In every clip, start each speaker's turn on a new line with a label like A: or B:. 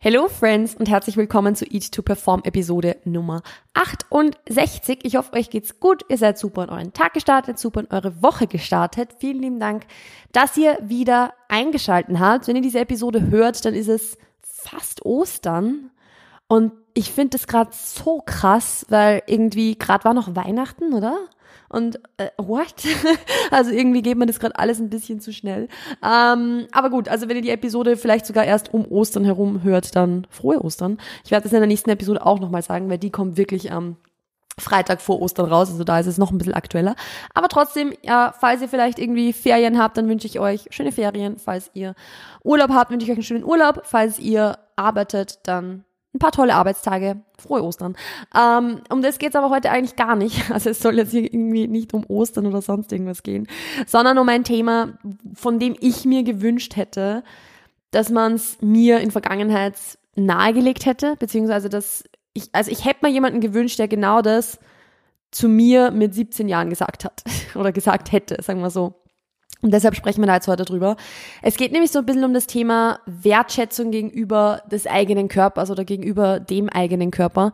A: Hello Friends und herzlich willkommen zu Eat to Perform Episode Nummer 68. Ich hoffe, euch geht's gut. Ihr seid super in euren Tag gestartet, super in eure Woche gestartet. Vielen lieben Dank, dass ihr wieder eingeschalten habt. Wenn ihr diese Episode hört, dann ist es fast Ostern und ich finde das gerade so krass, weil irgendwie gerade war noch Weihnachten, oder? Und äh, what? also irgendwie geht mir das gerade alles ein bisschen zu schnell. Ähm, aber gut, also wenn ihr die Episode vielleicht sogar erst um Ostern herum hört, dann frohe Ostern. Ich werde das in der nächsten Episode auch nochmal sagen, weil die kommt wirklich am Freitag vor Ostern raus, also da ist es noch ein bisschen aktueller. Aber trotzdem, ja, falls ihr vielleicht irgendwie Ferien habt, dann wünsche ich euch schöne Ferien. Falls ihr Urlaub habt, wünsche ich euch einen schönen Urlaub. Falls ihr arbeitet, dann ein paar tolle Arbeitstage. Frohe Ostern. Ähm, um das geht's aber heute eigentlich gar nicht. Also es soll jetzt hier irgendwie nicht um Ostern oder sonst irgendwas gehen, sondern um ein Thema, von dem ich mir gewünscht hätte, dass man es mir in Vergangenheit nahegelegt hätte, beziehungsweise dass ich, also ich hätte mir jemanden gewünscht, der genau das zu mir mit 17 Jahren gesagt hat oder gesagt hätte, sagen wir so. Und deshalb sprechen wir da jetzt heute drüber. Es geht nämlich so ein bisschen um das Thema Wertschätzung gegenüber des eigenen Körpers oder gegenüber dem eigenen Körper.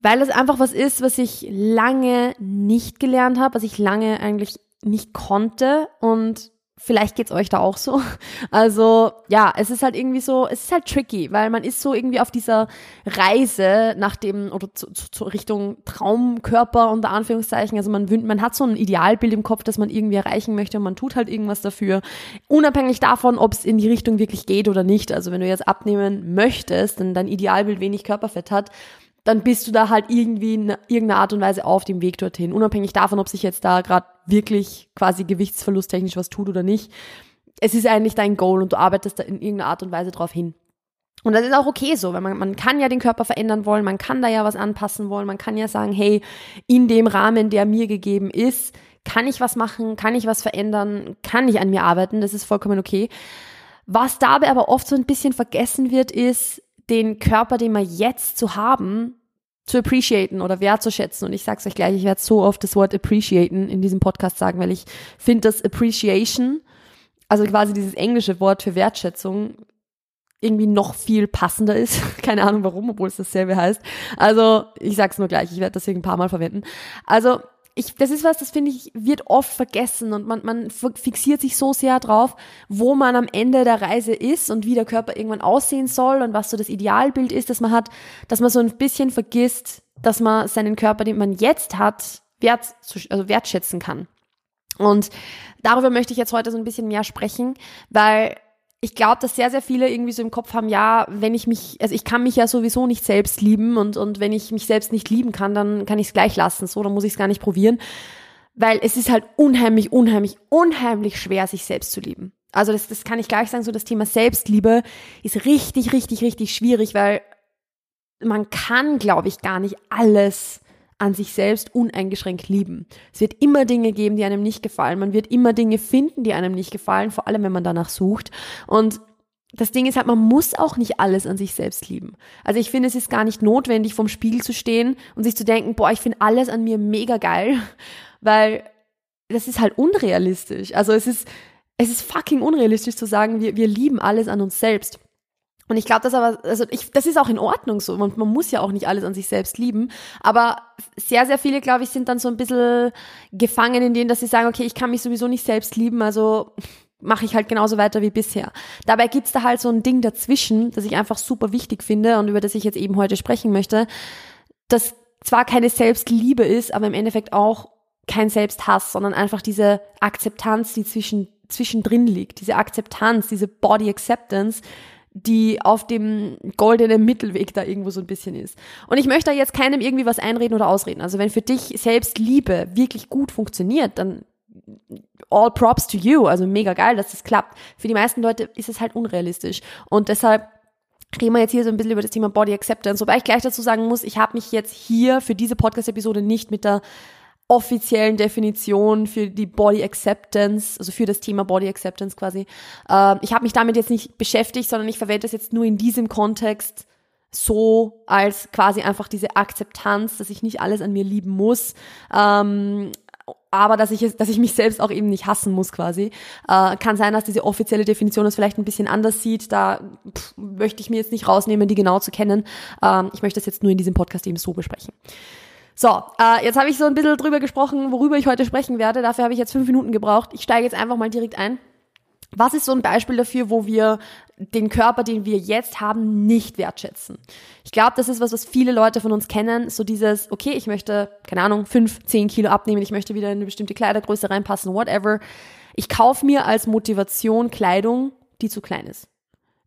A: Weil das einfach was ist, was ich lange nicht gelernt habe, was ich lange eigentlich nicht konnte und Vielleicht geht's euch da auch so. Also ja, es ist halt irgendwie so, es ist halt tricky, weil man ist so irgendwie auf dieser Reise nach dem oder zu, zu, Richtung Traumkörper unter Anführungszeichen. Also man man hat so ein Idealbild im Kopf, das man irgendwie erreichen möchte und man tut halt irgendwas dafür, unabhängig davon, ob es in die Richtung wirklich geht oder nicht. Also wenn du jetzt abnehmen möchtest, denn dein Idealbild wenig Körperfett hat, dann bist du da halt irgendwie in irgendeiner Art und Weise auf dem Weg dorthin. Unabhängig davon, ob sich jetzt da gerade wirklich quasi gewichtsverlusttechnisch was tut oder nicht. Es ist eigentlich dein Goal und du arbeitest da in irgendeiner Art und Weise drauf hin. Und das ist auch okay so, weil man, man kann ja den Körper verändern wollen, man kann da ja was anpassen wollen, man kann ja sagen, hey, in dem Rahmen, der mir gegeben ist, kann ich was machen, kann ich was verändern, kann ich an mir arbeiten, das ist vollkommen okay. Was dabei aber oft so ein bisschen vergessen wird, ist, den Körper, den wir jetzt zu haben, zu appreciaten oder wertzuschätzen. Und ich sag's euch gleich, ich werde so oft das Wort appreciaten in diesem Podcast sagen, weil ich finde, dass Appreciation, also quasi dieses englische Wort für Wertschätzung, irgendwie noch viel passender ist. Keine Ahnung warum, obwohl es dasselbe heißt. Also ich sag's nur gleich, ich werde das ein paar Mal verwenden. Also ich, das ist was, das finde ich, wird oft vergessen und man, man fixiert sich so sehr drauf, wo man am Ende der Reise ist und wie der Körper irgendwann aussehen soll und was so das Idealbild ist, das man hat, dass man so ein bisschen vergisst, dass man seinen Körper, den man jetzt hat, wert, also wertschätzen kann. Und darüber möchte ich jetzt heute so ein bisschen mehr sprechen, weil ich glaube, dass sehr, sehr viele irgendwie so im Kopf haben, ja, wenn ich mich, also ich kann mich ja sowieso nicht selbst lieben und, und wenn ich mich selbst nicht lieben kann, dann kann ich es gleich lassen, so, dann muss ich es gar nicht probieren. Weil es ist halt unheimlich, unheimlich, unheimlich schwer, sich selbst zu lieben. Also das, das kann ich gleich sagen, so das Thema Selbstliebe ist richtig, richtig, richtig schwierig, weil man kann, glaube ich, gar nicht alles an sich selbst uneingeschränkt lieben. Es wird immer Dinge geben, die einem nicht gefallen. Man wird immer Dinge finden, die einem nicht gefallen, vor allem wenn man danach sucht. Und das Ding ist halt, man muss auch nicht alles an sich selbst lieben. Also ich finde, es ist gar nicht notwendig, vorm Spiegel zu stehen und sich zu denken, boah, ich finde alles an mir mega geil, weil das ist halt unrealistisch. Also es ist, es ist fucking unrealistisch zu sagen, wir, wir lieben alles an uns selbst. Und ich glaube, das aber, also ich, das ist auch in Ordnung so. Man, man muss ja auch nicht alles an sich selbst lieben. Aber sehr, sehr viele, glaube ich, sind dann so ein bisschen gefangen in denen, dass sie sagen, okay, ich kann mich sowieso nicht selbst lieben, also mache ich halt genauso weiter wie bisher. Dabei gibt's da halt so ein Ding dazwischen, das ich einfach super wichtig finde und über das ich jetzt eben heute sprechen möchte, das zwar keine Selbstliebe ist, aber im Endeffekt auch kein Selbsthass, sondern einfach diese Akzeptanz, die zwischen, zwischendrin liegt, diese Akzeptanz, diese Body Acceptance, die auf dem goldenen Mittelweg da irgendwo so ein bisschen ist. Und ich möchte da jetzt keinem irgendwie was einreden oder ausreden. Also wenn für dich selbst Liebe wirklich gut funktioniert, dann all props to you. Also mega geil, dass das klappt. Für die meisten Leute ist es halt unrealistisch. Und deshalb reden wir jetzt hier so ein bisschen über das Thema Body Acceptance. Wobei ich gleich dazu sagen muss, ich habe mich jetzt hier für diese Podcast-Episode nicht mit der offiziellen Definition für die Body Acceptance, also für das Thema Body Acceptance quasi. Äh, ich habe mich damit jetzt nicht beschäftigt, sondern ich verwende das jetzt nur in diesem Kontext so als quasi einfach diese Akzeptanz, dass ich nicht alles an mir lieben muss. Ähm, aber dass ich, es, dass ich mich selbst auch eben nicht hassen muss quasi. Äh, kann sein, dass diese offizielle Definition das vielleicht ein bisschen anders sieht. Da pff, möchte ich mir jetzt nicht rausnehmen, die genau zu kennen. Ähm, ich möchte das jetzt nur in diesem Podcast eben so besprechen. So, äh, jetzt habe ich so ein bisschen drüber gesprochen, worüber ich heute sprechen werde. Dafür habe ich jetzt fünf Minuten gebraucht. Ich steige jetzt einfach mal direkt ein. Was ist so ein Beispiel dafür, wo wir den Körper, den wir jetzt haben, nicht wertschätzen? Ich glaube, das ist was, was viele Leute von uns kennen. So dieses, okay, ich möchte, keine Ahnung, fünf, zehn Kilo abnehmen, ich möchte wieder in eine bestimmte Kleidergröße reinpassen, whatever. Ich kaufe mir als Motivation Kleidung, die zu klein ist.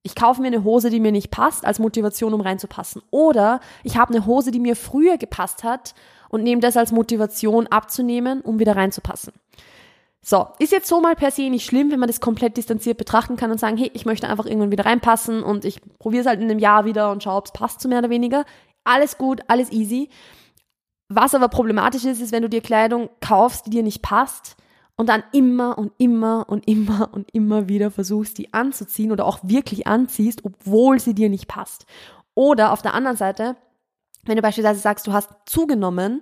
A: Ich kaufe mir eine Hose, die mir nicht passt, als Motivation, um reinzupassen. Oder ich habe eine Hose, die mir früher gepasst hat und nehme das als Motivation abzunehmen, um wieder reinzupassen. So, ist jetzt so mal per se nicht schlimm, wenn man das komplett distanziert betrachten kann und sagen, hey, ich möchte einfach irgendwann wieder reinpassen und ich probiere es halt in einem Jahr wieder und schaue, ob es passt so mehr oder weniger. Alles gut, alles easy. Was aber problematisch ist, ist, wenn du dir Kleidung kaufst, die dir nicht passt und dann immer und immer und immer und immer wieder versuchst, die anzuziehen oder auch wirklich anziehst, obwohl sie dir nicht passt. Oder auf der anderen Seite, wenn du beispielsweise sagst, du hast zugenommen,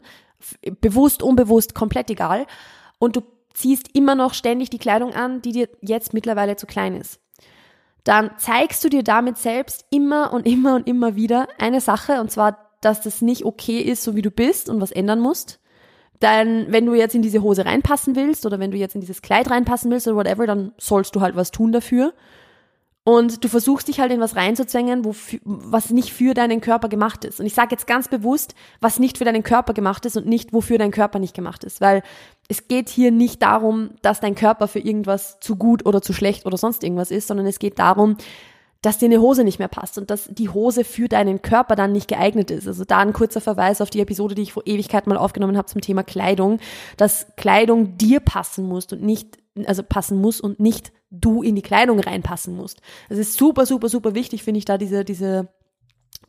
A: bewusst, unbewusst, komplett egal, und du ziehst immer noch ständig die Kleidung an, die dir jetzt mittlerweile zu klein ist. Dann zeigst du dir damit selbst immer und immer und immer wieder eine Sache, und zwar, dass das nicht okay ist, so wie du bist und was ändern musst. Dann, wenn du jetzt in diese Hose reinpassen willst oder wenn du jetzt in dieses Kleid reinpassen willst oder whatever, dann sollst du halt was tun dafür. Und du versuchst dich halt in was reinzuzwängen, wofür, was nicht für deinen Körper gemacht ist. Und ich sage jetzt ganz bewusst, was nicht für deinen Körper gemacht ist und nicht, wofür dein Körper nicht gemacht ist. Weil es geht hier nicht darum, dass dein Körper für irgendwas zu gut oder zu schlecht oder sonst irgendwas ist, sondern es geht darum, dass dir eine Hose nicht mehr passt und dass die Hose für deinen Körper dann nicht geeignet ist. Also da ein kurzer Verweis auf die Episode, die ich vor Ewigkeit mal aufgenommen habe zum Thema Kleidung, dass Kleidung dir passen muss und nicht, also passen muss und nicht du in die Kleidung reinpassen musst. Das ist super, super, super wichtig, finde ich, da diese, diese,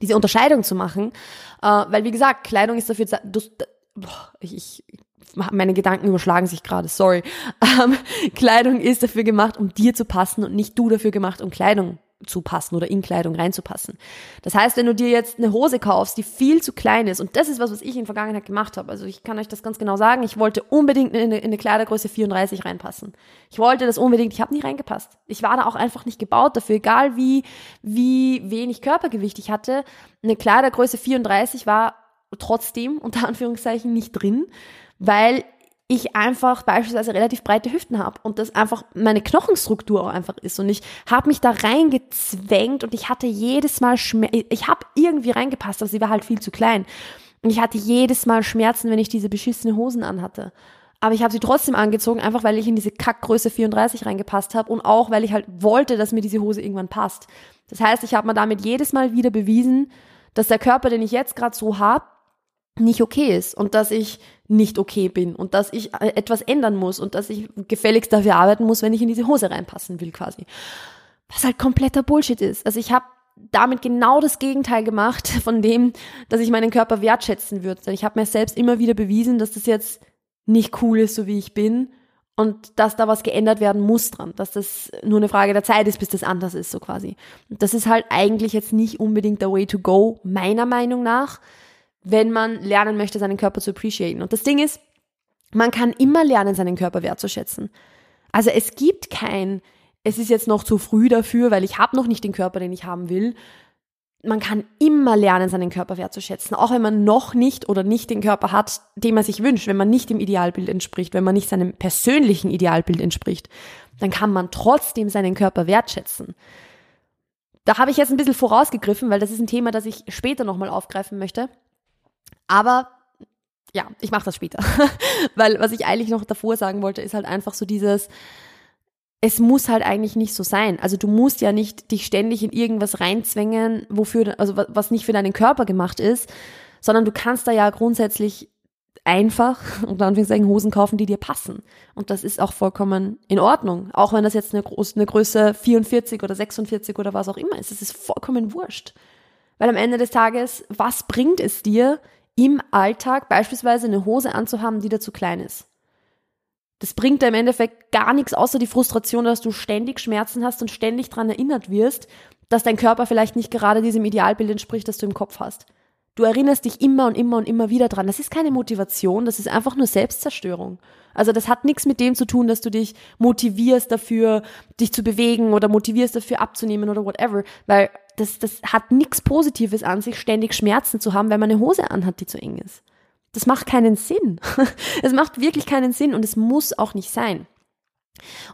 A: diese Unterscheidung zu machen. Äh, weil, wie gesagt, Kleidung ist dafür, du, boah, ich, meine Gedanken überschlagen sich gerade, sorry. Ähm, Kleidung ist dafür gemacht, um dir zu passen und nicht du dafür gemacht, um Kleidung zu passen oder in Kleidung reinzupassen. Das heißt, wenn du dir jetzt eine Hose kaufst, die viel zu klein ist, und das ist was, was ich in der Vergangenheit gemacht habe, also ich kann euch das ganz genau sagen, ich wollte unbedingt in eine, in eine Kleidergröße 34 reinpassen. Ich wollte das unbedingt, ich habe nie reingepasst. Ich war da auch einfach nicht gebaut dafür, egal wie, wie wenig Körpergewicht ich hatte. Eine Kleidergröße 34 war trotzdem unter Anführungszeichen nicht drin, weil ich einfach beispielsweise relativ breite Hüften habe und das einfach meine Knochenstruktur auch einfach ist und ich habe mich da reingezwängt und ich hatte jedes Mal Schmerz, ich habe irgendwie reingepasst, aber sie war halt viel zu klein und ich hatte jedes Mal Schmerzen, wenn ich diese beschissene Hosen anhatte. Aber ich habe sie trotzdem angezogen, einfach weil ich in diese Kackgröße 34 reingepasst habe und auch weil ich halt wollte, dass mir diese Hose irgendwann passt. Das heißt, ich habe mir damit jedes Mal wieder bewiesen, dass der Körper, den ich jetzt gerade so habe, nicht okay ist und dass ich nicht okay bin und dass ich äh, etwas ändern muss und dass ich gefälligst dafür arbeiten muss, wenn ich in diese Hose reinpassen will quasi. Was halt kompletter Bullshit ist. Also ich habe damit genau das Gegenteil gemacht von dem, dass ich meinen Körper wertschätzen würde. Ich habe mir selbst immer wieder bewiesen, dass das jetzt nicht cool ist, so wie ich bin und dass da was geändert werden muss dran, dass das nur eine Frage der Zeit ist, bis das anders ist, so quasi. Und das ist halt eigentlich jetzt nicht unbedingt der Way to go, meiner Meinung nach wenn man lernen möchte, seinen Körper zu appreciaten. Und das Ding ist, man kann immer lernen, seinen Körper wertzuschätzen. Also es gibt kein, es ist jetzt noch zu früh dafür, weil ich habe noch nicht den Körper, den ich haben will. Man kann immer lernen, seinen Körper wertzuschätzen, auch wenn man noch nicht oder nicht den Körper hat, den man sich wünscht, wenn man nicht dem Idealbild entspricht, wenn man nicht seinem persönlichen Idealbild entspricht, dann kann man trotzdem seinen Körper wertschätzen. Da habe ich jetzt ein bisschen vorausgegriffen, weil das ist ein Thema, das ich später nochmal aufgreifen möchte. Aber ja, ich mache das später. Weil was ich eigentlich noch davor sagen wollte, ist halt einfach so dieses, es muss halt eigentlich nicht so sein. Also du musst ja nicht dich ständig in irgendwas reinzwängen, wofür, also was nicht für deinen Körper gemacht ist, sondern du kannst da ja grundsätzlich einfach, unter Anführungszeichen, Hosen kaufen, die dir passen. Und das ist auch vollkommen in Ordnung. Auch wenn das jetzt eine, Groß, eine Größe 44 oder 46 oder was auch immer ist. Es ist vollkommen wurscht. Weil am Ende des Tages, was bringt es dir, im Alltag beispielsweise eine Hose anzuhaben, die da zu klein ist. Das bringt dir im Endeffekt gar nichts außer die Frustration, dass du ständig Schmerzen hast und ständig daran erinnert wirst, dass dein Körper vielleicht nicht gerade diesem Idealbild entspricht, das du im Kopf hast. Du erinnerst dich immer und immer und immer wieder dran. Das ist keine Motivation, das ist einfach nur Selbstzerstörung. Also das hat nichts mit dem zu tun, dass du dich motivierst dafür, dich zu bewegen oder motivierst dafür abzunehmen oder whatever, weil das, das hat nichts Positives an sich, ständig Schmerzen zu haben, wenn man eine Hose anhat, die zu eng ist. Das macht keinen Sinn. Es macht wirklich keinen Sinn und es muss auch nicht sein.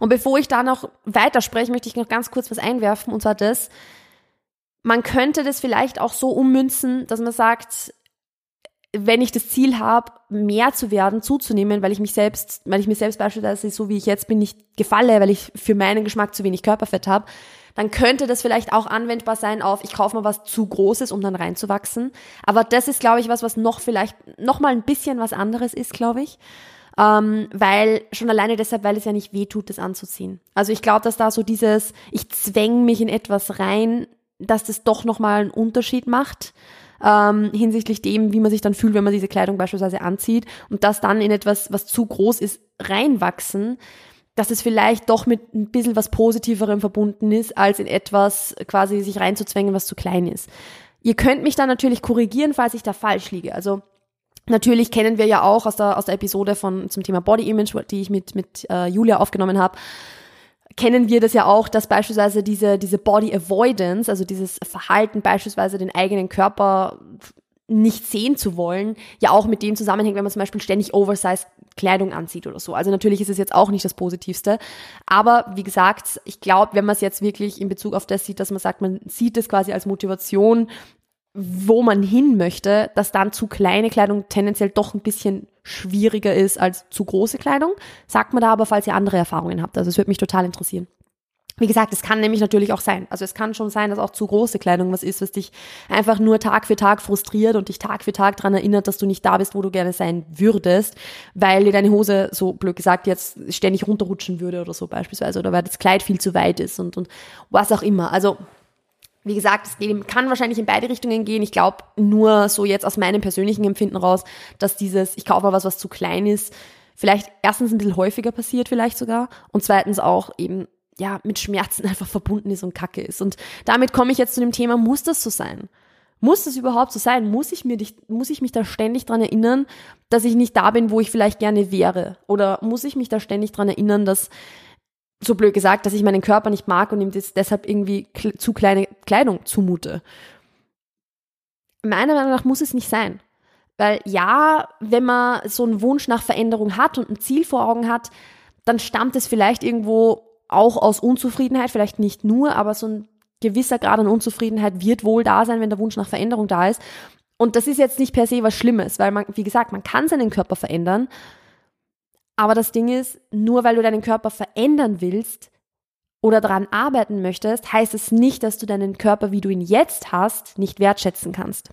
A: Und bevor ich da noch weiterspreche, möchte ich noch ganz kurz was einwerfen, und zwar das, man könnte das vielleicht auch so ummünzen, dass man sagt, wenn ich das Ziel habe, mehr zu werden, zuzunehmen, weil ich mich selbst, weil ich mir selbst beispielsweise so wie ich jetzt bin nicht gefalle, weil ich für meinen Geschmack zu wenig Körperfett habe, dann könnte das vielleicht auch anwendbar sein auf, ich kaufe mal was zu Großes, um dann reinzuwachsen. Aber das ist, glaube ich, was, was noch vielleicht noch mal ein bisschen was anderes ist, glaube ich. Ähm, weil schon alleine deshalb, weil es ja nicht weh tut, das anzuziehen. Also ich glaube, dass da so dieses, ich zwäng mich in etwas rein, dass das doch nochmal einen Unterschied macht ähm, hinsichtlich dem, wie man sich dann fühlt, wenn man diese Kleidung beispielsweise anzieht und das dann in etwas, was zu groß ist, reinwachsen, dass es vielleicht doch mit ein bisschen was Positiverem verbunden ist, als in etwas quasi sich reinzuzwängen, was zu klein ist. Ihr könnt mich dann natürlich korrigieren, falls ich da falsch liege. Also Natürlich kennen wir ja auch aus der, aus der Episode von, zum Thema Body Image, die ich mit, mit äh, Julia aufgenommen habe, kennen wir das ja auch, dass beispielsweise diese, diese Body Avoidance, also dieses Verhalten, beispielsweise den eigenen Körper nicht sehen zu wollen, ja auch mit dem zusammenhängt, wenn man zum Beispiel ständig Oversized Kleidung anzieht oder so. Also natürlich ist es jetzt auch nicht das Positivste. Aber wie gesagt, ich glaube, wenn man es jetzt wirklich in Bezug auf das sieht, dass man sagt, man sieht es quasi als Motivation, wo man hin möchte, dass dann zu kleine Kleidung tendenziell doch ein bisschen schwieriger ist als zu große Kleidung. Sagt man da aber, falls ihr andere Erfahrungen habt. Also es würde mich total interessieren. Wie gesagt, es kann nämlich natürlich auch sein. Also es kann schon sein, dass auch zu große Kleidung was ist, was dich einfach nur Tag für Tag frustriert und dich Tag für Tag daran erinnert, dass du nicht da bist, wo du gerne sein würdest, weil dir deine Hose, so blöd gesagt, jetzt ständig runterrutschen würde oder so beispielsweise oder weil das Kleid viel zu weit ist und, und was auch immer. Also wie gesagt, es kann wahrscheinlich in beide Richtungen gehen. Ich glaube nur so jetzt aus meinem persönlichen Empfinden raus, dass dieses, ich kaufe mal was, was zu klein ist, vielleicht erstens ein bisschen häufiger passiert, vielleicht sogar, und zweitens auch eben, ja, mit Schmerzen einfach verbunden ist und kacke ist. Und damit komme ich jetzt zu dem Thema, muss das so sein? Muss das überhaupt so sein? Muss ich mir muss ich mich da ständig dran erinnern, dass ich nicht da bin, wo ich vielleicht gerne wäre? Oder muss ich mich da ständig dran erinnern, dass so blöd gesagt, dass ich meinen Körper nicht mag und ihm deshalb irgendwie zu kleine Kleidung zumute. Meiner Meinung nach muss es nicht sein. Weil ja, wenn man so einen Wunsch nach Veränderung hat und ein Ziel vor Augen hat, dann stammt es vielleicht irgendwo auch aus Unzufriedenheit, vielleicht nicht nur, aber so ein gewisser Grad an Unzufriedenheit wird wohl da sein, wenn der Wunsch nach Veränderung da ist. Und das ist jetzt nicht per se was Schlimmes, weil man, wie gesagt, man kann seinen Körper verändern aber das Ding ist, nur weil du deinen Körper verändern willst oder daran arbeiten möchtest, heißt es nicht, dass du deinen Körper, wie du ihn jetzt hast, nicht wertschätzen kannst.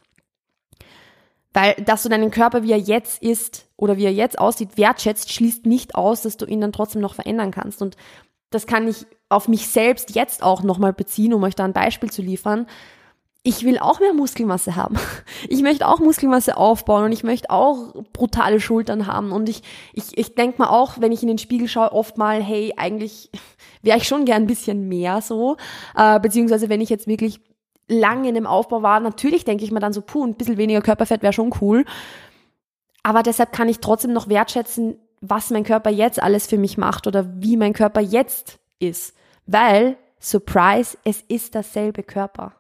A: Weil, dass du deinen Körper, wie er jetzt ist oder wie er jetzt aussieht, wertschätzt, schließt nicht aus, dass du ihn dann trotzdem noch verändern kannst. Und das kann ich auf mich selbst jetzt auch nochmal beziehen, um euch da ein Beispiel zu liefern ich will auch mehr Muskelmasse haben. Ich möchte auch Muskelmasse aufbauen und ich möchte auch brutale Schultern haben. Und ich, ich, ich denke mal auch, wenn ich in den Spiegel schaue, oft mal, hey, eigentlich wäre ich schon gern ein bisschen mehr so. Äh, beziehungsweise wenn ich jetzt wirklich lange in dem Aufbau war, natürlich denke ich mir dann so, puh, ein bisschen weniger Körperfett wäre schon cool. Aber deshalb kann ich trotzdem noch wertschätzen, was mein Körper jetzt alles für mich macht oder wie mein Körper jetzt ist. Weil, Surprise, es ist dasselbe Körper.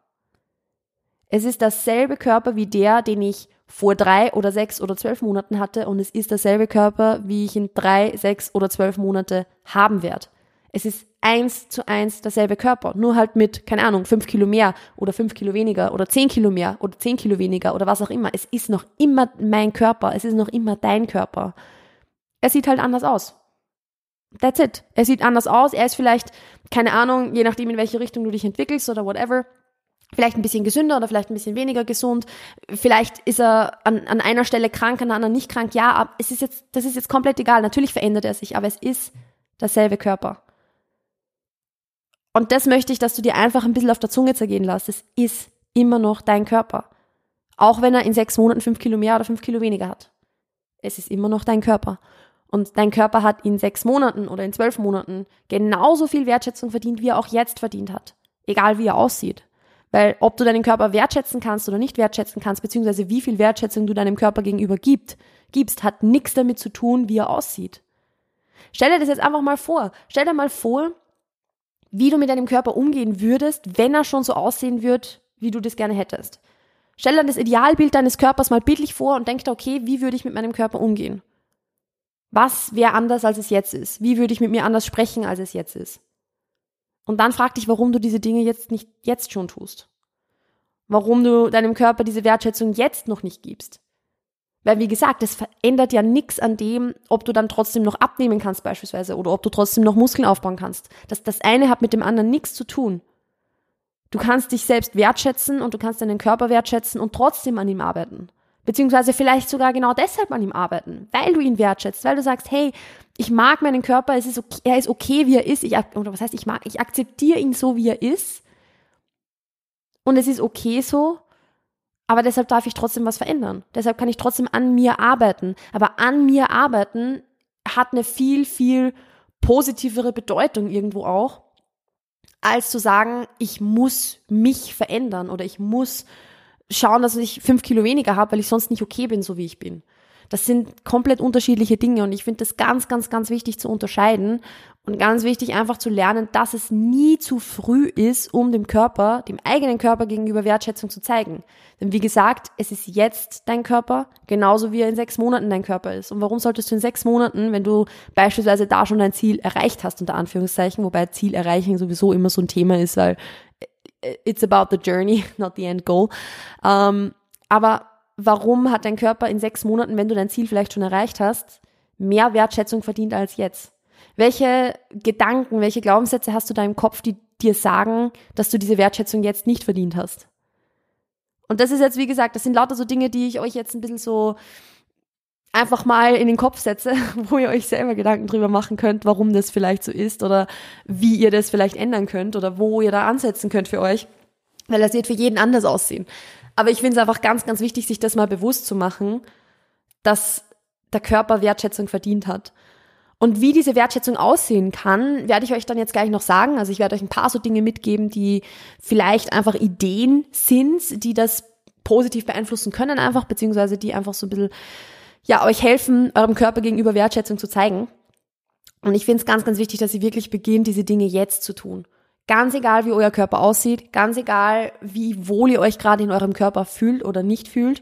A: Es ist dasselbe Körper wie der, den ich vor drei oder sechs oder zwölf Monaten hatte und es ist derselbe Körper, wie ich in drei, sechs oder zwölf Monate haben werde. Es ist eins zu eins derselbe Körper, nur halt mit, keine Ahnung, fünf Kilo mehr oder fünf Kilo weniger oder zehn Kilo mehr oder zehn Kilo weniger oder was auch immer. Es ist noch immer mein Körper, es ist noch immer dein Körper. Er sieht halt anders aus. That's it. Er sieht anders aus. Er ist vielleicht, keine Ahnung, je nachdem, in welche Richtung du dich entwickelst oder whatever, vielleicht ein bisschen gesünder oder vielleicht ein bisschen weniger gesund. Vielleicht ist er an, an einer Stelle krank, an der anderen nicht krank. Ja, aber es ist jetzt, das ist jetzt komplett egal. Natürlich verändert er sich, aber es ist derselbe Körper. Und das möchte ich, dass du dir einfach ein bisschen auf der Zunge zergehen lässt. Es ist immer noch dein Körper. Auch wenn er in sechs Monaten fünf Kilo mehr oder fünf Kilo weniger hat. Es ist immer noch dein Körper. Und dein Körper hat in sechs Monaten oder in zwölf Monaten genauso viel Wertschätzung verdient, wie er auch jetzt verdient hat. Egal wie er aussieht. Weil ob du deinen Körper wertschätzen kannst oder nicht wertschätzen kannst, beziehungsweise wie viel Wertschätzung du deinem Körper gegenüber gibt, gibst, hat nichts damit zu tun, wie er aussieht. Stell dir das jetzt einfach mal vor. Stell dir mal vor, wie du mit deinem Körper umgehen würdest, wenn er schon so aussehen wird, wie du das gerne hättest. Stell dir das Idealbild deines Körpers mal bildlich vor und denk dir, okay, wie würde ich mit meinem Körper umgehen? Was wäre anders, als es jetzt ist? Wie würde ich mit mir anders sprechen, als es jetzt ist? Und dann frag dich, warum du diese Dinge jetzt nicht jetzt schon tust. Warum du deinem Körper diese Wertschätzung jetzt noch nicht gibst. Weil, wie gesagt, es verändert ja nichts an dem, ob du dann trotzdem noch abnehmen kannst beispielsweise oder ob du trotzdem noch Muskeln aufbauen kannst. Das, das eine hat mit dem anderen nichts zu tun. Du kannst dich selbst wertschätzen und du kannst deinen Körper wertschätzen und trotzdem an ihm arbeiten. Beziehungsweise vielleicht sogar genau deshalb an ihm arbeiten, weil du ihn wertschätzt, weil du sagst, hey, ich mag meinen Körper, es ist okay, er ist okay, wie er ist, ich, oder was heißt, ich mag, ich akzeptiere ihn so, wie er ist. Und es ist okay so, aber deshalb darf ich trotzdem was verändern. Deshalb kann ich trotzdem an mir arbeiten. Aber an mir arbeiten hat eine viel, viel positivere Bedeutung irgendwo auch, als zu sagen, ich muss mich verändern oder ich muss schauen, dass ich fünf Kilo weniger habe, weil ich sonst nicht okay bin, so wie ich bin. Das sind komplett unterschiedliche Dinge und ich finde das ganz, ganz, ganz wichtig zu unterscheiden und ganz wichtig einfach zu lernen, dass es nie zu früh ist, um dem Körper, dem eigenen Körper gegenüber Wertschätzung zu zeigen. Denn wie gesagt, es ist jetzt dein Körper, genauso wie er in sechs Monaten dein Körper ist. Und warum solltest du in sechs Monaten, wenn du beispielsweise da schon dein Ziel erreicht hast, unter Anführungszeichen, wobei Ziel erreichen sowieso immer so ein Thema ist, weil it's about the journey, not the end goal. Ähm, aber warum hat dein Körper in sechs Monaten, wenn du dein Ziel vielleicht schon erreicht hast, mehr Wertschätzung verdient als jetzt? Welche Gedanken, welche Glaubenssätze hast du da im Kopf, die dir sagen, dass du diese Wertschätzung jetzt nicht verdient hast? Und das ist jetzt, wie gesagt, das sind lauter so Dinge, die ich euch jetzt ein bisschen so einfach mal in den Kopf setze, wo ihr euch selber Gedanken drüber machen könnt, warum das vielleicht so ist oder wie ihr das vielleicht ändern könnt oder wo ihr da ansetzen könnt für euch. Weil das wird für jeden anders aussehen. Aber ich finde es einfach ganz, ganz wichtig, sich das mal bewusst zu machen, dass der Körper Wertschätzung verdient hat. Und wie diese Wertschätzung aussehen kann, werde ich euch dann jetzt gleich noch sagen. Also ich werde euch ein paar so Dinge mitgeben, die vielleicht einfach Ideen sind, die das positiv beeinflussen können einfach, beziehungsweise die einfach so ein bisschen, ja, euch helfen, eurem Körper gegenüber Wertschätzung zu zeigen. Und ich finde es ganz, ganz wichtig, dass ihr wirklich beginnt, diese Dinge jetzt zu tun. Ganz egal, wie euer Körper aussieht, ganz egal, wie wohl ihr euch gerade in eurem Körper fühlt oder nicht fühlt,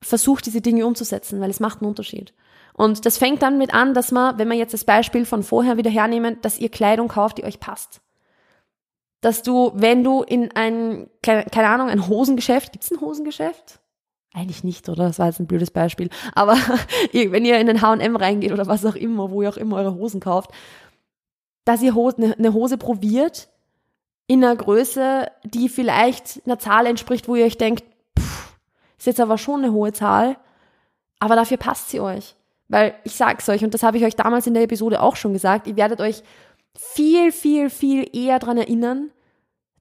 A: versucht diese Dinge umzusetzen, weil es macht einen Unterschied. Und das fängt dann mit an, dass man, wenn wir jetzt das Beispiel von vorher wieder hernehmen, dass ihr Kleidung kauft, die euch passt. Dass du, wenn du in ein, keine Ahnung, ein Hosengeschäft, gibt's ein Hosengeschäft? Eigentlich nicht, oder? Das war jetzt ein blödes Beispiel. Aber wenn ihr in den H&M reingeht oder was auch immer, wo ihr auch immer eure Hosen kauft, dass ihr eine ne Hose probiert in einer Größe, die vielleicht einer Zahl entspricht, wo ihr euch denkt, pff, ist jetzt aber schon eine hohe Zahl, aber dafür passt sie euch. Weil ich sag's euch, und das habe ich euch damals in der Episode auch schon gesagt, ihr werdet euch viel, viel, viel eher dran erinnern,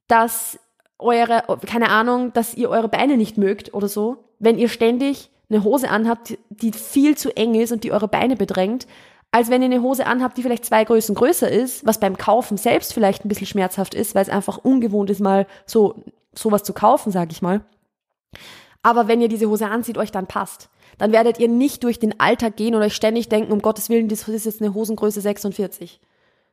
A: dass eure, keine Ahnung, dass ihr eure Beine nicht mögt oder so, wenn ihr ständig eine Hose anhabt, die viel zu eng ist und die eure Beine bedrängt, als wenn ihr eine Hose anhabt, die vielleicht zwei Größen größer ist, was beim Kaufen selbst vielleicht ein bisschen schmerzhaft ist, weil es einfach ungewohnt ist, mal so sowas zu kaufen, sag ich mal. Aber wenn ihr diese Hose anzieht, euch dann passt, dann werdet ihr nicht durch den Alltag gehen und euch ständig denken, um Gottes Willen, das ist jetzt eine Hosengröße 46.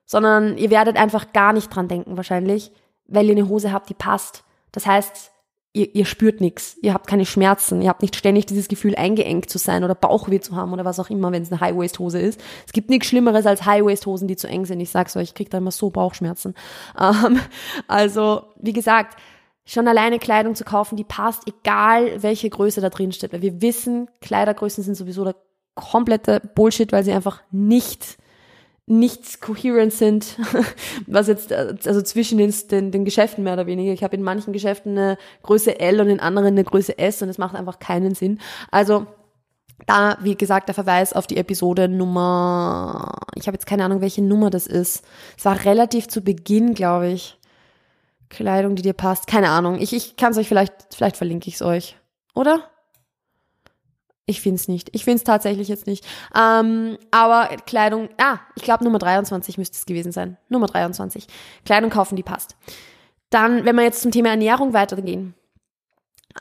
A: Sondern ihr werdet einfach gar nicht dran denken wahrscheinlich, weil ihr eine Hose habt, die passt. Das heißt, ihr, ihr spürt nichts, ihr habt keine Schmerzen, ihr habt nicht ständig dieses Gefühl, eingeengt zu sein oder Bauchweh zu haben oder was auch immer, wenn es eine High-Waist-Hose ist. Es gibt nichts Schlimmeres als High-Waist-Hosen, die zu eng sind. Ich sag's euch, ich krieg da immer so Bauchschmerzen. Ähm, also, wie gesagt, schon alleine Kleidung zu kaufen, die passt, egal welche Größe da drin steht. Weil wir wissen, Kleidergrößen sind sowieso der komplette Bullshit, weil sie einfach nicht nichts coherent sind, was jetzt, also zwischen den, den, den Geschäften mehr oder weniger. Ich habe in manchen Geschäften eine Größe L und in anderen eine Größe S und es macht einfach keinen Sinn. Also da, wie gesagt, der Verweis auf die Episode Nummer, ich habe jetzt keine Ahnung, welche Nummer das ist. Es war relativ zu Beginn, glaube ich. Kleidung, die dir passt. Keine Ahnung. Ich, ich kann es euch vielleicht, vielleicht verlinke ich es euch. Oder? Ich finde es nicht. Ich finde es tatsächlich jetzt nicht. Ähm, aber Kleidung, ah, ich glaube Nummer 23 müsste es gewesen sein. Nummer 23. Kleidung kaufen, die passt. Dann, wenn wir jetzt zum Thema Ernährung weitergehen.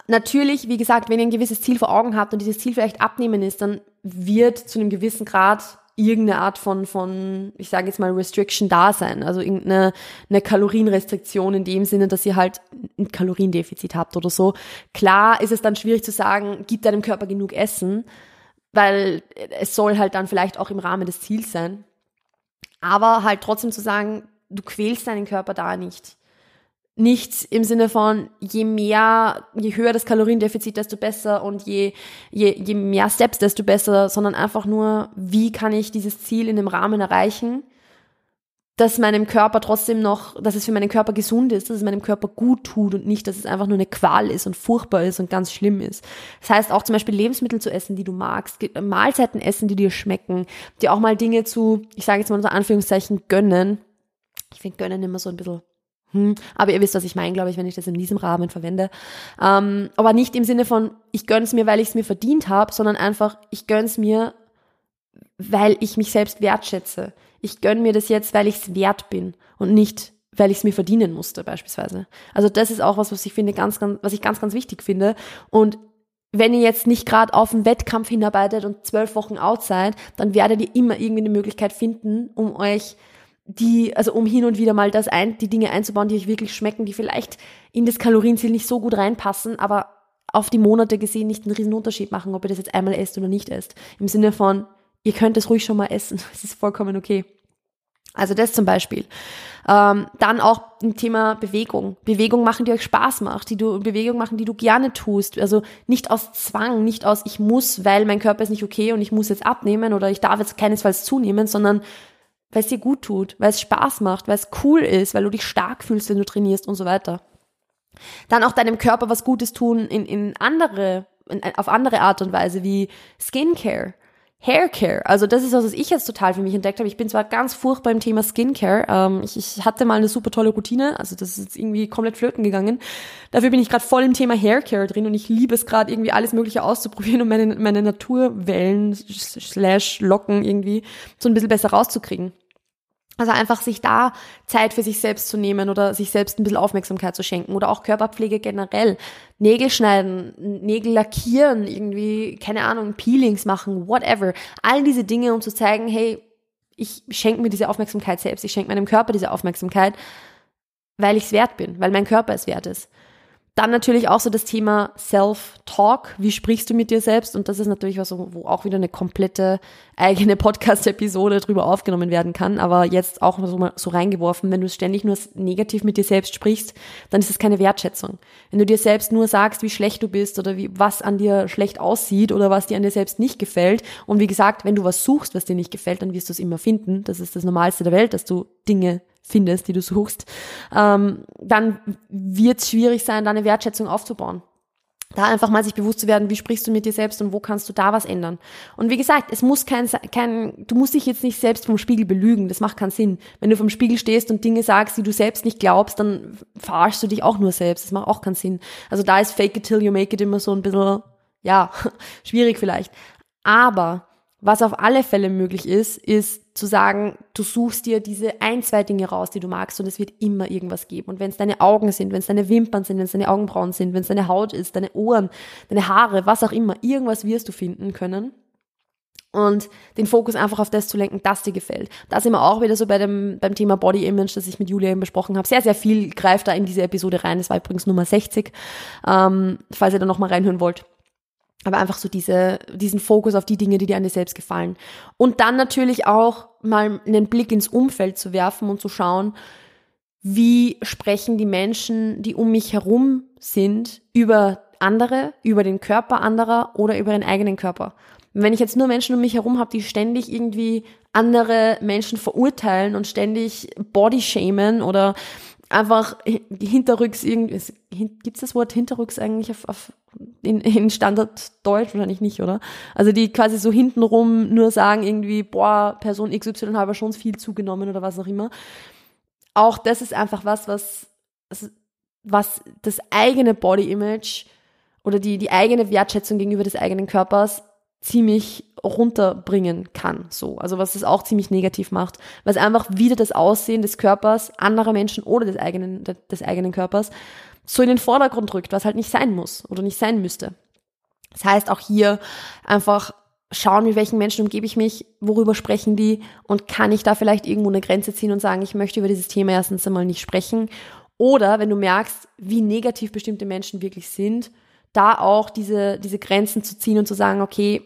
A: Natürlich, wie gesagt, wenn ihr ein gewisses Ziel vor Augen habt und dieses Ziel vielleicht abnehmen ist, dann wird zu einem gewissen Grad irgendeine Art von, von ich sage jetzt mal, Restriction da sein. Also irgendeine eine Kalorienrestriktion in dem Sinne, dass ihr halt ein Kaloriendefizit habt oder so. Klar ist es dann schwierig zu sagen, gibt deinem Körper genug Essen, weil es soll halt dann vielleicht auch im Rahmen des Ziels sein. Aber halt trotzdem zu sagen, du quälst deinen Körper da nicht nicht im Sinne von, je mehr, je höher das Kaloriendefizit, desto besser und je, je, je mehr Steps, desto besser, sondern einfach nur, wie kann ich dieses Ziel in dem Rahmen erreichen, dass meinem Körper trotzdem noch, dass es für meinen Körper gesund ist, dass es meinem Körper gut tut und nicht, dass es einfach nur eine Qual ist und furchtbar ist und ganz schlimm ist. Das heißt auch zum Beispiel Lebensmittel zu essen, die du magst, Mahlzeiten essen, die dir schmecken, dir auch mal Dinge zu, ich sage jetzt mal unter Anführungszeichen, gönnen. Ich finde gönnen immer so ein bisschen hm, aber ihr wisst, was ich meine, glaube ich, wenn ich das in diesem Rahmen verwende. Ähm, aber nicht im Sinne von, ich gönn's mir, weil ich es mir verdient habe, sondern einfach, ich gönn's mir, weil ich mich selbst wertschätze. Ich gönn mir das jetzt, weil ich es wert bin und nicht, weil ich es mir verdienen musste, beispielsweise. Also das ist auch was, was ich finde, ganz, ganz, was ich ganz, ganz wichtig finde. Und wenn ihr jetzt nicht gerade auf einen Wettkampf hinarbeitet und zwölf Wochen out seid, dann werdet ihr immer irgendwie eine Möglichkeit finden, um euch die, also um hin und wieder mal das ein, die Dinge einzubauen, die euch wirklich schmecken, die vielleicht in das Kalorienziel nicht so gut reinpassen, aber auf die Monate gesehen nicht einen riesen Unterschied machen, ob ihr das jetzt einmal esst oder nicht esst. Im Sinne von, ihr könnt es ruhig schon mal essen. Es ist vollkommen okay. Also das zum Beispiel. Ähm, dann auch ein Thema Bewegung. Bewegung machen, die euch Spaß macht, die du Bewegung machen, die du gerne tust. Also nicht aus Zwang, nicht aus ich muss, weil mein Körper ist nicht okay und ich muss jetzt abnehmen oder ich darf jetzt keinesfalls zunehmen, sondern weil es dir gut tut, weil es Spaß macht, weil es cool ist, weil du dich stark fühlst, wenn du trainierst und so weiter. Dann auch deinem Körper was Gutes tun in, in andere, in, auf andere Art und Weise, wie Skincare. Haircare, also das ist was, was ich jetzt total für mich entdeckt habe. Ich bin zwar ganz furchtbar im Thema Skincare. Ähm, ich, ich hatte mal eine super tolle Routine, also das ist jetzt irgendwie komplett flöten gegangen. Dafür bin ich gerade voll im Thema Haircare drin und ich liebe es gerade irgendwie alles Mögliche auszuprobieren, um meine, meine Naturwellen slash Locken irgendwie so ein bisschen besser rauszukriegen. Also einfach sich da Zeit für sich selbst zu nehmen oder sich selbst ein bisschen Aufmerksamkeit zu schenken oder auch Körperpflege generell. Nägel schneiden, Nägel lackieren, irgendwie, keine Ahnung, Peelings machen, whatever. All diese Dinge, um zu zeigen, hey, ich schenke mir diese Aufmerksamkeit selbst. Ich schenke meinem Körper diese Aufmerksamkeit, weil ich es wert bin, weil mein Körper es wert ist. Dann natürlich auch so das Thema Self-Talk. Wie sprichst du mit dir selbst? Und das ist natürlich was, wo auch wieder eine komplette eigene Podcast-Episode drüber aufgenommen werden kann. Aber jetzt auch so, mal so reingeworfen, wenn du ständig nur negativ mit dir selbst sprichst, dann ist es keine Wertschätzung. Wenn du dir selbst nur sagst, wie schlecht du bist oder wie, was an dir schlecht aussieht oder was dir an dir selbst nicht gefällt. Und wie gesagt, wenn du was suchst, was dir nicht gefällt, dann wirst du es immer finden. Das ist das Normalste der Welt, dass du Dinge findest, die du suchst, ähm, dann wird es schwierig sein, da eine Wertschätzung aufzubauen. Da einfach mal sich bewusst zu werden, wie sprichst du mit dir selbst und wo kannst du da was ändern. Und wie gesagt, es muss kein, kein, du musst dich jetzt nicht selbst vom Spiegel belügen, das macht keinen Sinn. Wenn du vom Spiegel stehst und Dinge sagst, die du selbst nicht glaubst, dann verarschst du dich auch nur selbst, das macht auch keinen Sinn. Also da ist fake it till you make it immer so ein bisschen, ja, schwierig vielleicht. Aber was auf alle Fälle möglich ist, ist zu sagen, du suchst dir diese ein, zwei Dinge raus, die du magst und es wird immer irgendwas geben. Und wenn es deine Augen sind, wenn es deine Wimpern sind, wenn es deine Augenbrauen sind, wenn es deine Haut ist, deine Ohren, deine Haare, was auch immer, irgendwas wirst du finden können. Und den Fokus einfach auf das zu lenken, das dir gefällt. Da sind wir auch wieder so bei dem, beim Thema Body Image, das ich mit Julia eben besprochen habe. Sehr, sehr viel greift da in diese Episode rein. Das war übrigens Nummer 60, ähm, falls ihr da nochmal reinhören wollt. Aber einfach so diese, diesen Fokus auf die Dinge, die dir an dir selbst gefallen. Und dann natürlich auch mal einen Blick ins Umfeld zu werfen und zu schauen, wie sprechen die Menschen, die um mich herum sind, über andere, über den Körper anderer oder über ihren eigenen Körper. Wenn ich jetzt nur Menschen um mich herum habe, die ständig irgendwie andere Menschen verurteilen und ständig Bodyshamen oder einfach hinterrücks irgendwie, gibt es das Wort hinterrücks eigentlich auf, auf in, in Standarddeutsch wahrscheinlich nicht, oder? Also die quasi so hintenrum nur sagen irgendwie, boah, Person XY habe schon viel zugenommen oder was auch immer. Auch das ist einfach was, was, was das eigene Body Image oder die, die eigene Wertschätzung gegenüber des eigenen Körpers ziemlich runterbringen kann, so. Also was es auch ziemlich negativ macht, was einfach wieder das Aussehen des Körpers anderer Menschen oder des eigenen, des eigenen Körpers so in den Vordergrund rückt, was halt nicht sein muss oder nicht sein müsste. Das heißt auch hier einfach schauen, mit welchen Menschen umgebe ich mich, worüber sprechen die und kann ich da vielleicht irgendwo eine Grenze ziehen und sagen, ich möchte über dieses Thema erstens einmal nicht sprechen. Oder wenn du merkst, wie negativ bestimmte Menschen wirklich sind, da auch diese, diese Grenzen zu ziehen und zu sagen, okay,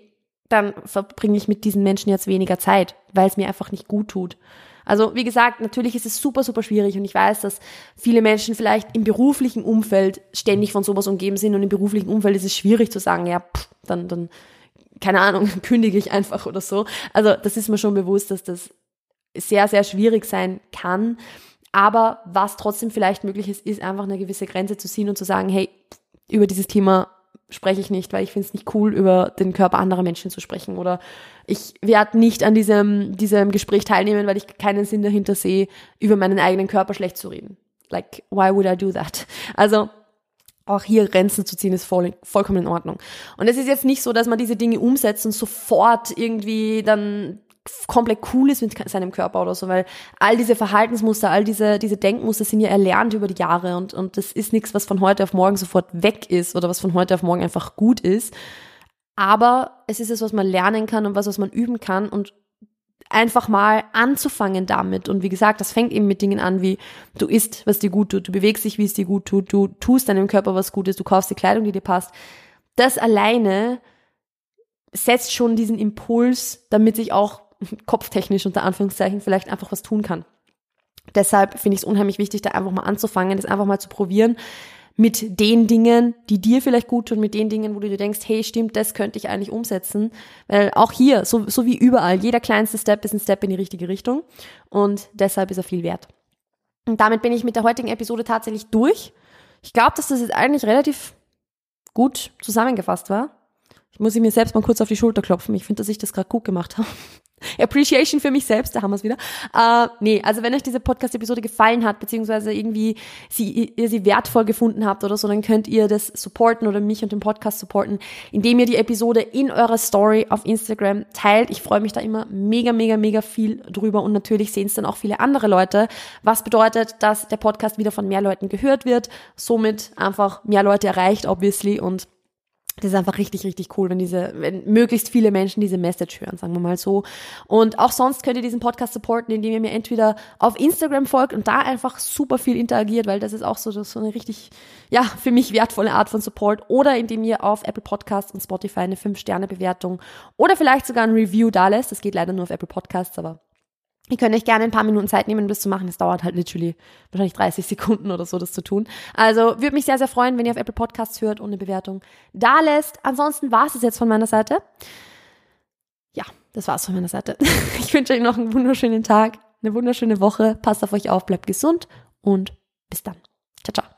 A: dann verbringe ich mit diesen Menschen jetzt weniger Zeit, weil es mir einfach nicht gut tut. Also wie gesagt, natürlich ist es super, super schwierig und ich weiß, dass viele Menschen vielleicht im beruflichen Umfeld ständig von sowas umgeben sind und im beruflichen Umfeld ist es schwierig zu sagen, ja, pff, dann, dann, keine Ahnung, kündige ich einfach oder so. Also das ist mir schon bewusst, dass das sehr, sehr schwierig sein kann. Aber was trotzdem vielleicht möglich ist, ist einfach eine gewisse Grenze zu ziehen und zu sagen, hey, über dieses Thema spreche ich nicht, weil ich finde es nicht cool, über den Körper anderer Menschen zu sprechen. Oder ich werde nicht an diesem, diesem Gespräch teilnehmen, weil ich keinen Sinn dahinter sehe, über meinen eigenen Körper schlecht zu reden. Like, why would I do that? Also, auch hier Grenzen zu ziehen ist voll, vollkommen in Ordnung. Und es ist jetzt nicht so, dass man diese Dinge umsetzt und sofort irgendwie dann komplett cool ist mit seinem Körper oder so, weil all diese Verhaltensmuster, all diese, diese Denkmuster sind ja erlernt über die Jahre und, und das ist nichts, was von heute auf morgen sofort weg ist oder was von heute auf morgen einfach gut ist. Aber es ist es, was man lernen kann und was, was man üben kann und einfach mal anzufangen damit. Und wie gesagt, das fängt eben mit Dingen an, wie du isst, was dir gut tut, du bewegst dich, wie es dir gut tut, du tust deinem Körper was Gutes, du kaufst die Kleidung, die dir passt. Das alleine setzt schon diesen Impuls, damit sich auch kopftechnisch unter Anführungszeichen vielleicht einfach was tun kann. Deshalb finde ich es unheimlich wichtig, da einfach mal anzufangen, das einfach mal zu probieren mit den Dingen, die dir vielleicht gut tun, mit den Dingen, wo du dir denkst, hey, stimmt, das könnte ich eigentlich umsetzen. Weil auch hier, so, so wie überall, jeder kleinste Step ist ein Step in die richtige Richtung und deshalb ist er viel wert. Und damit bin ich mit der heutigen Episode tatsächlich durch. Ich glaube, dass das jetzt eigentlich relativ gut zusammengefasst war. Ich muss mir selbst mal kurz auf die Schulter klopfen. Ich finde, dass ich das gerade gut gemacht habe. Appreciation für mich selbst, da haben wir es wieder. Äh, nee, also wenn euch diese Podcast-Episode gefallen hat, beziehungsweise irgendwie sie, ihr sie wertvoll gefunden habt oder so, dann könnt ihr das supporten oder mich und den Podcast supporten, indem ihr die Episode in eurer Story auf Instagram teilt. Ich freue mich da immer mega, mega, mega viel drüber und natürlich sehen es dann auch viele andere Leute, was bedeutet, dass der Podcast wieder von mehr Leuten gehört wird, somit einfach mehr Leute erreicht, obviously, und das ist einfach richtig, richtig cool, wenn diese, wenn möglichst viele Menschen diese Message hören, sagen wir mal so. Und auch sonst könnt ihr diesen Podcast supporten, indem ihr mir entweder auf Instagram folgt und da einfach super viel interagiert, weil das ist auch so, so eine richtig, ja, für mich wertvolle Art von Support. Oder indem ihr auf Apple Podcasts und Spotify eine 5-Sterne-Bewertung oder vielleicht sogar ein Review da lässt. Das geht leider nur auf Apple Podcasts, aber Ihr könnt euch gerne ein paar Minuten Zeit nehmen, um das zu machen. Es dauert halt literally wahrscheinlich 30 Sekunden oder so, das zu tun. Also würde mich sehr, sehr freuen, wenn ihr auf Apple Podcasts hört und eine Bewertung da lässt. Ansonsten war es es jetzt von meiner Seite. Ja, das war's von meiner Seite. Ich wünsche euch noch einen wunderschönen Tag, eine wunderschöne Woche. Passt auf euch auf, bleibt gesund und bis dann. Ciao, ciao.